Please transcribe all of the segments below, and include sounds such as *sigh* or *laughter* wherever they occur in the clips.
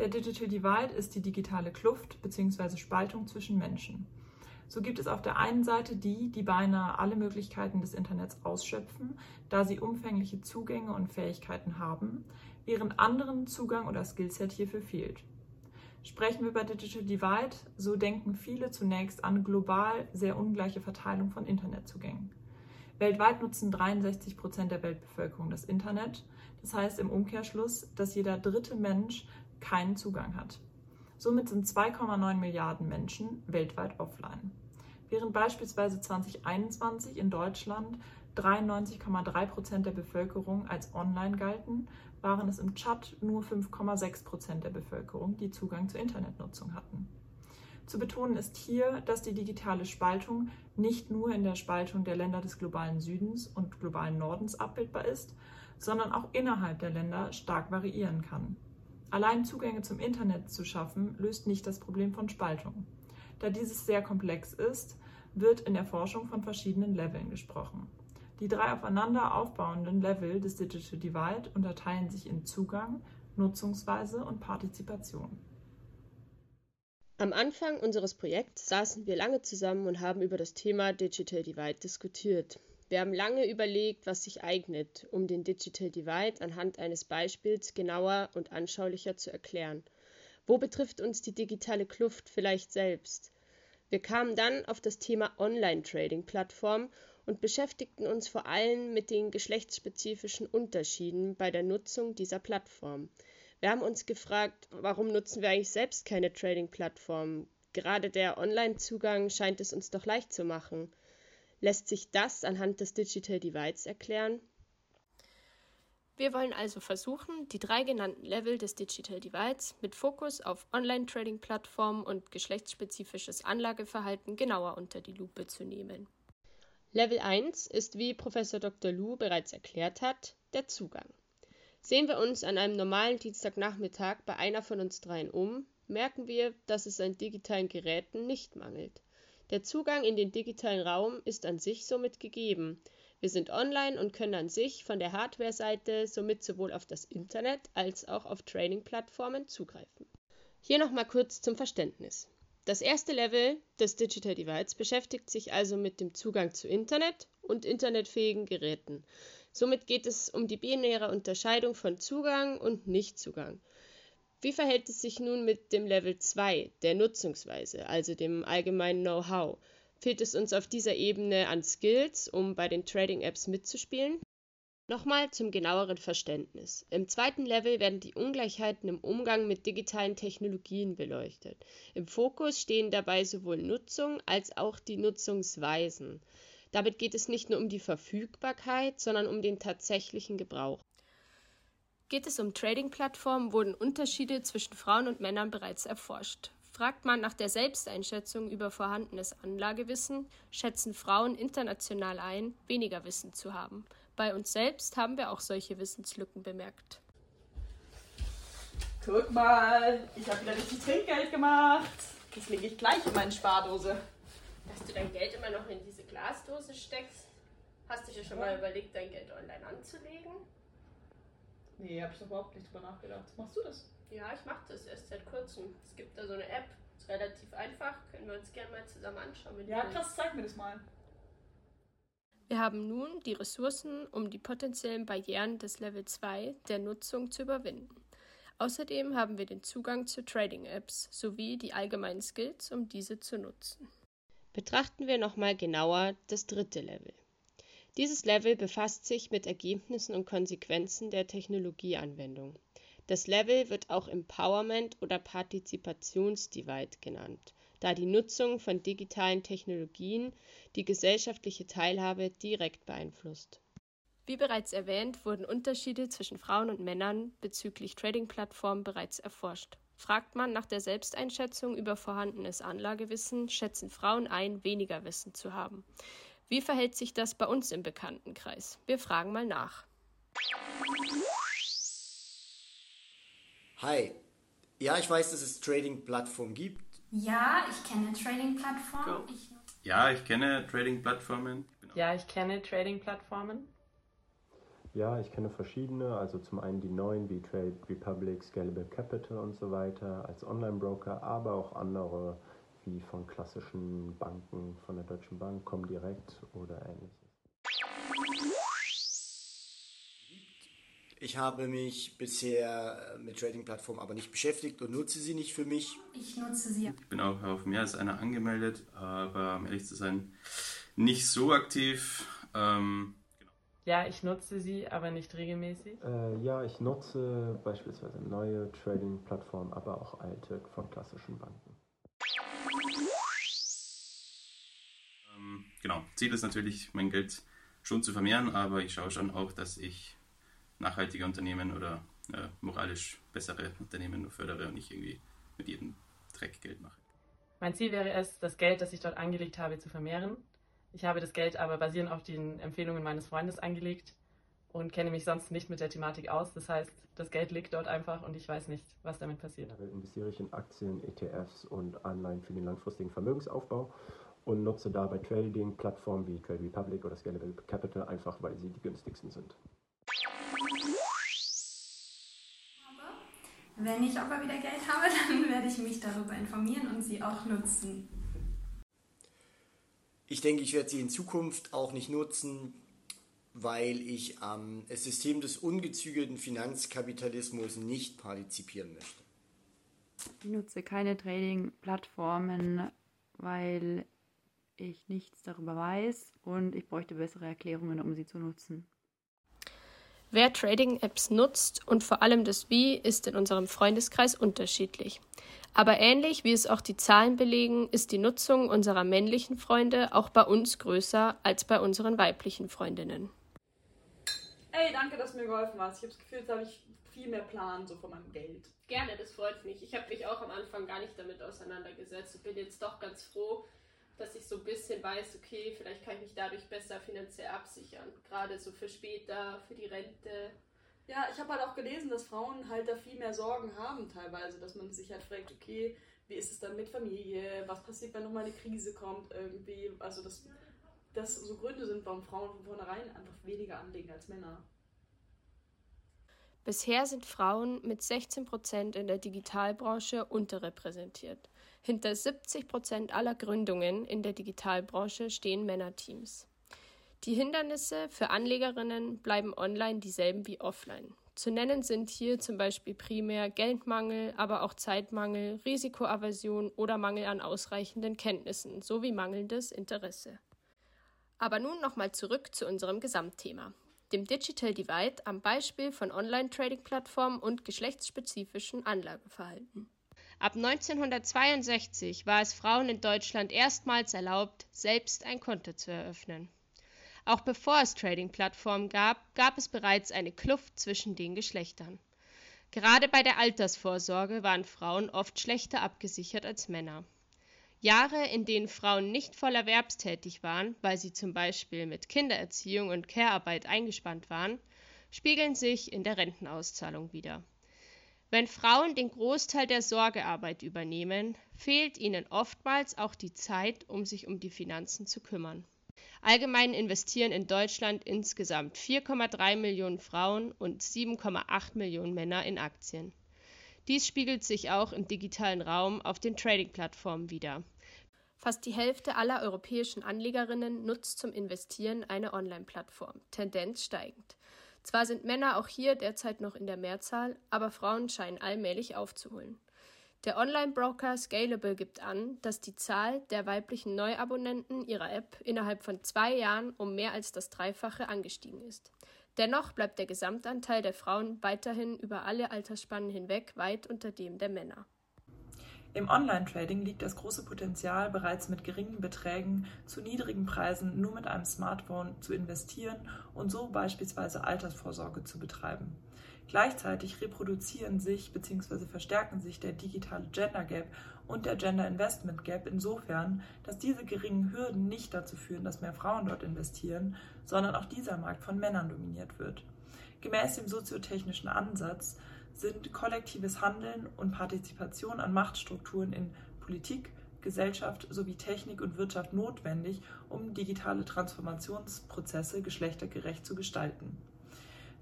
Der Digital Divide ist die digitale Kluft bzw. Spaltung zwischen Menschen. So gibt es auf der einen Seite die, die beinahe alle Möglichkeiten des Internets ausschöpfen, da sie umfängliche Zugänge und Fähigkeiten haben, während anderen Zugang oder Skillset hierfür fehlt. Sprechen wir über Digital Divide, so denken viele zunächst an global sehr ungleiche Verteilung von Internetzugängen. Weltweit nutzen 63 Prozent der Weltbevölkerung das Internet. Das heißt im Umkehrschluss, dass jeder dritte Mensch keinen Zugang hat. Somit sind 2,9 Milliarden Menschen weltweit offline. Während beispielsweise 2021 in Deutschland 93,3 Prozent der Bevölkerung als online galten, waren es im Tschad nur 5,6 Prozent der Bevölkerung, die Zugang zur Internetnutzung hatten. Zu betonen ist hier, dass die digitale Spaltung nicht nur in der Spaltung der Länder des globalen Südens und globalen Nordens abbildbar ist, sondern auch innerhalb der Länder stark variieren kann. Allein Zugänge zum Internet zu schaffen, löst nicht das Problem von Spaltung. Da dieses sehr komplex ist, wird in der Forschung von verschiedenen Leveln gesprochen. Die drei aufeinander aufbauenden Level des Digital Divide unterteilen sich in Zugang, Nutzungsweise und Partizipation. Am Anfang unseres Projekts saßen wir lange zusammen und haben über das Thema Digital Divide diskutiert. Wir haben lange überlegt, was sich eignet, um den Digital Divide anhand eines Beispiels genauer und anschaulicher zu erklären. Wo betrifft uns die digitale Kluft vielleicht selbst? Wir kamen dann auf das Thema Online-Trading-Plattform und beschäftigten uns vor allem mit den geschlechtsspezifischen Unterschieden bei der Nutzung dieser Plattform. Wir haben uns gefragt, warum nutzen wir eigentlich selbst keine Trading-Plattform? Gerade der Online-Zugang scheint es uns doch leicht zu machen. Lässt sich das anhand des Digital Divides erklären? Wir wollen also versuchen, die drei genannten Level des Digital Divides mit Fokus auf Online-Trading-Plattformen und geschlechtsspezifisches Anlageverhalten genauer unter die Lupe zu nehmen. Level 1 ist, wie Professor Dr. Lu bereits erklärt hat, der Zugang. Sehen wir uns an einem normalen Dienstagnachmittag bei einer von uns dreien um, merken wir, dass es an digitalen Geräten nicht mangelt. Der Zugang in den digitalen Raum ist an sich somit gegeben. Wir sind online und können an sich von der Hardware-Seite somit sowohl auf das Internet als auch auf Training-Plattformen zugreifen. Hier nochmal kurz zum Verständnis. Das erste Level des Digital Divides beschäftigt sich also mit dem Zugang zu Internet und internetfähigen Geräten. Somit geht es um die binäre Unterscheidung von Zugang und Nichtzugang. Wie verhält es sich nun mit dem Level 2, der Nutzungsweise, also dem allgemeinen Know-how? Fehlt es uns auf dieser Ebene an Skills, um bei den Trading-Apps mitzuspielen? Nochmal zum genaueren Verständnis. Im zweiten Level werden die Ungleichheiten im Umgang mit digitalen Technologien beleuchtet. Im Fokus stehen dabei sowohl Nutzung als auch die Nutzungsweisen. Damit geht es nicht nur um die Verfügbarkeit, sondern um den tatsächlichen Gebrauch. Geht es um Trading-Plattformen, wurden Unterschiede zwischen Frauen und Männern bereits erforscht. Fragt man nach der Selbsteinschätzung über vorhandenes Anlagewissen, schätzen Frauen international ein, weniger Wissen zu haben. Bei uns selbst haben wir auch solche Wissenslücken bemerkt. Guck mal, ich habe wieder richtig Trinkgeld gemacht. Das lege ich gleich in meine Spardose. Dass du dein Geld immer noch in diese Glasdose steckst? Hast du dir schon mal überlegt, dein Geld online anzulegen? Nee, habe ich überhaupt nicht drüber nachgedacht. Machst du das? Ja, ich mache das erst seit kurzem. Es gibt da so eine App, ist relativ einfach. Können wir uns gerne mal zusammen anschauen. ja, krass, zeig mir das mal. Wir haben nun die Ressourcen, um die potenziellen Barrieren des Level 2 der Nutzung zu überwinden. Außerdem haben wir den Zugang zu Trading-Apps sowie die allgemeinen Skills, um diese zu nutzen. Betrachten wir nochmal genauer das dritte Level. Dieses Level befasst sich mit Ergebnissen und Konsequenzen der Technologieanwendung. Das Level wird auch Empowerment oder Partizipationsdivide genannt, da die Nutzung von digitalen Technologien die gesellschaftliche Teilhabe direkt beeinflusst. Wie bereits erwähnt, wurden Unterschiede zwischen Frauen und Männern bezüglich Trading-Plattformen bereits erforscht. Fragt man nach der Selbsteinschätzung über vorhandenes Anlagewissen, schätzen Frauen ein, weniger Wissen zu haben. Wie verhält sich das bei uns im Bekanntenkreis? Wir fragen mal nach. Hi. Ja, ich weiß, dass es Trading-Plattformen gibt. Ja, ich kenne Trading-Plattformen. Ja, ich kenne Trading-Plattformen. Ja, ich kenne Trading-Plattformen. Ja, ich kenne verschiedene, also zum einen die neuen wie Trade Republic, Scalable Capital und so weiter als Online-Broker, aber auch andere wie von klassischen Banken, von der Deutschen Bank, Comdirect oder ähnliches. Ich habe mich bisher mit Trading-Plattformen aber nicht beschäftigt und nutze sie nicht für mich. Ich nutze sie. Ich bin auch auf mehr als einer angemeldet, aber um ehrlich zu sein, nicht so aktiv. Ähm. Ja, ich nutze sie, aber nicht regelmäßig. Äh, ja, ich nutze beispielsweise neue Trading-Plattformen, aber auch alte von klassischen Banken. Ähm, genau, Ziel ist natürlich, mein Geld schon zu vermehren, aber ich schaue schon auch, dass ich nachhaltige Unternehmen oder äh, moralisch bessere Unternehmen nur fördere und nicht irgendwie mit jedem Dreck Geld mache. Mein Ziel wäre es, das Geld, das ich dort angelegt habe, zu vermehren. Ich habe das Geld aber basierend auf den Empfehlungen meines Freundes angelegt und kenne mich sonst nicht mit der Thematik aus. Das heißt, das Geld liegt dort einfach und ich weiß nicht, was damit passiert. Investiere ich in Aktien, ETFs und Anleihen für den langfristigen Vermögensaufbau und nutze dabei Trading-Plattformen wie Trade Republic oder Scalable Capital einfach, weil sie die günstigsten sind. Wenn ich aber wieder Geld habe, *laughs* dann werde ich mich darüber informieren und sie auch nutzen. Ich denke, ich werde sie in Zukunft auch nicht nutzen, weil ich am ähm, System des ungezügelten Finanzkapitalismus nicht partizipieren möchte. Ich nutze keine Trading-Plattformen, weil ich nichts darüber weiß und ich bräuchte bessere Erklärungen, um sie zu nutzen. Wer Trading-Apps nutzt und vor allem das Wie ist in unserem Freundeskreis unterschiedlich. Aber ähnlich wie es auch die Zahlen belegen, ist die Nutzung unserer männlichen Freunde auch bei uns größer als bei unseren weiblichen Freundinnen. Ey, danke, dass du mir geholfen hast. Ich habe das Gefühl, jetzt habe ich viel mehr Plan so von meinem Geld. Gerne, das freut mich. Ich habe mich auch am Anfang gar nicht damit auseinandergesetzt und bin jetzt doch ganz froh, dass ich so ein bisschen weiß, okay, vielleicht kann ich mich dadurch besser finanziell absichern. Gerade so für später, für die Rente. Ja, ich habe halt auch gelesen, dass Frauen halt da viel mehr Sorgen haben teilweise, dass man sich halt fragt, okay, wie ist es dann mit Familie, was passiert, wenn nochmal eine Krise kommt irgendwie. Also dass das so Gründe sind, warum Frauen von vornherein einfach weniger anlegen als Männer. Bisher sind Frauen mit 16 Prozent in der Digitalbranche unterrepräsentiert. Hinter 70 Prozent aller Gründungen in der Digitalbranche stehen Männerteams. Die Hindernisse für Anlegerinnen bleiben online dieselben wie offline. Zu nennen sind hier zum Beispiel primär Geldmangel, aber auch Zeitmangel, Risikoaversion oder Mangel an ausreichenden Kenntnissen sowie mangelndes Interesse. Aber nun nochmal zurück zu unserem Gesamtthema, dem Digital Divide am Beispiel von Online-Trading-Plattformen und geschlechtsspezifischen Anlageverhalten. Ab 1962 war es Frauen in Deutschland erstmals erlaubt, selbst ein Konto zu eröffnen. Auch bevor es Trading-Plattformen gab, gab es bereits eine Kluft zwischen den Geschlechtern. Gerade bei der Altersvorsorge waren Frauen oft schlechter abgesichert als Männer. Jahre, in denen Frauen nicht voll erwerbstätig waren, weil sie zum Beispiel mit Kindererziehung und Care-Arbeit eingespannt waren, spiegeln sich in der Rentenauszahlung wider. Wenn Frauen den Großteil der Sorgearbeit übernehmen, fehlt ihnen oftmals auch die Zeit, um sich um die Finanzen zu kümmern. Allgemein investieren in Deutschland insgesamt 4,3 Millionen Frauen und 7,8 Millionen Männer in Aktien. Dies spiegelt sich auch im digitalen Raum auf den Trading-Plattformen wider. Fast die Hälfte aller europäischen Anlegerinnen nutzt zum Investieren eine Online-Plattform, Tendenz steigend. Zwar sind Männer auch hier derzeit noch in der Mehrzahl, aber Frauen scheinen allmählich aufzuholen. Der Online-Broker Scalable gibt an, dass die Zahl der weiblichen Neuabonnenten ihrer App innerhalb von zwei Jahren um mehr als das Dreifache angestiegen ist. Dennoch bleibt der Gesamtanteil der Frauen weiterhin über alle Altersspannen hinweg weit unter dem der Männer. Im Online-Trading liegt das große Potenzial, bereits mit geringen Beträgen zu niedrigen Preisen nur mit einem Smartphone zu investieren und so beispielsweise Altersvorsorge zu betreiben. Gleichzeitig reproduzieren sich bzw. verstärken sich der digitale Gender Gap und der Gender Investment Gap insofern, dass diese geringen Hürden nicht dazu führen, dass mehr Frauen dort investieren, sondern auch dieser Markt von Männern dominiert wird. Gemäß dem soziotechnischen Ansatz sind kollektives Handeln und Partizipation an Machtstrukturen in Politik, Gesellschaft sowie Technik und Wirtschaft notwendig, um digitale Transformationsprozesse geschlechtergerecht zu gestalten.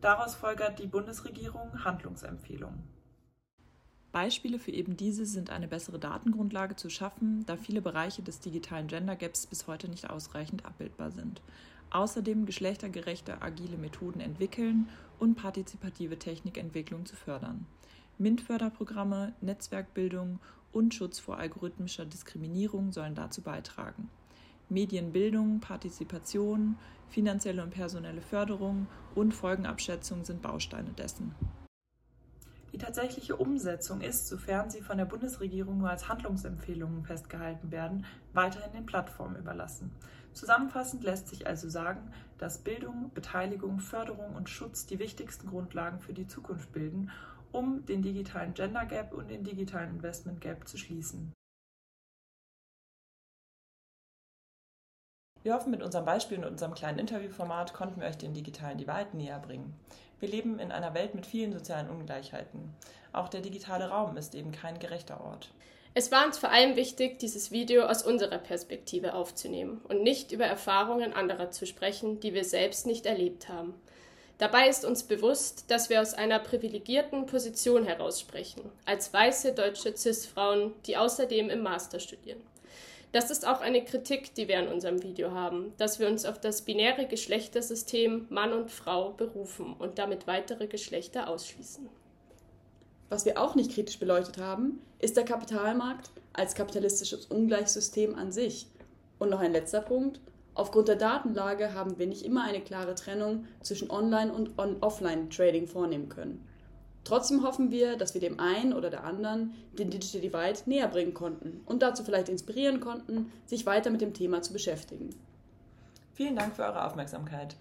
Daraus folgert die Bundesregierung Handlungsempfehlungen. Beispiele für eben diese sind eine bessere Datengrundlage zu schaffen, da viele Bereiche des digitalen Gender Gaps bis heute nicht ausreichend abbildbar sind. Außerdem geschlechtergerechte agile Methoden entwickeln und partizipative Technikentwicklung zu fördern. MINT-Förderprogramme, Netzwerkbildung und Schutz vor algorithmischer Diskriminierung sollen dazu beitragen. Medienbildung, Partizipation, finanzielle und personelle Förderung und Folgenabschätzung sind Bausteine dessen. Die tatsächliche Umsetzung ist, sofern sie von der Bundesregierung nur als Handlungsempfehlungen festgehalten werden, weiterhin den Plattformen überlassen. Zusammenfassend lässt sich also sagen, dass Bildung, Beteiligung, Förderung und Schutz die wichtigsten Grundlagen für die Zukunft bilden, um den digitalen Gender Gap und den digitalen Investment Gap zu schließen. Wir hoffen, mit unserem Beispiel und unserem kleinen Interviewformat konnten wir euch den digitalen Divide näher bringen. Wir leben in einer Welt mit vielen sozialen Ungleichheiten. Auch der digitale Raum ist eben kein gerechter Ort. Es war uns vor allem wichtig, dieses Video aus unserer Perspektive aufzunehmen und nicht über Erfahrungen anderer zu sprechen, die wir selbst nicht erlebt haben. Dabei ist uns bewusst, dass wir aus einer privilegierten Position heraus sprechen, als weiße deutsche CIS-Frauen, die außerdem im Master studieren. Das ist auch eine Kritik, die wir an unserem Video haben, dass wir uns auf das binäre Geschlechtersystem Mann und Frau berufen und damit weitere Geschlechter ausschließen. Was wir auch nicht kritisch beleuchtet haben, ist der Kapitalmarkt als kapitalistisches Ungleichsystem an sich. Und noch ein letzter Punkt. Aufgrund der Datenlage haben wir nicht immer eine klare Trennung zwischen Online- und Offline-Trading vornehmen können. Trotzdem hoffen wir, dass wir dem einen oder der anderen den Digital Divide näher bringen konnten und dazu vielleicht inspirieren konnten, sich weiter mit dem Thema zu beschäftigen. Vielen Dank für eure Aufmerksamkeit.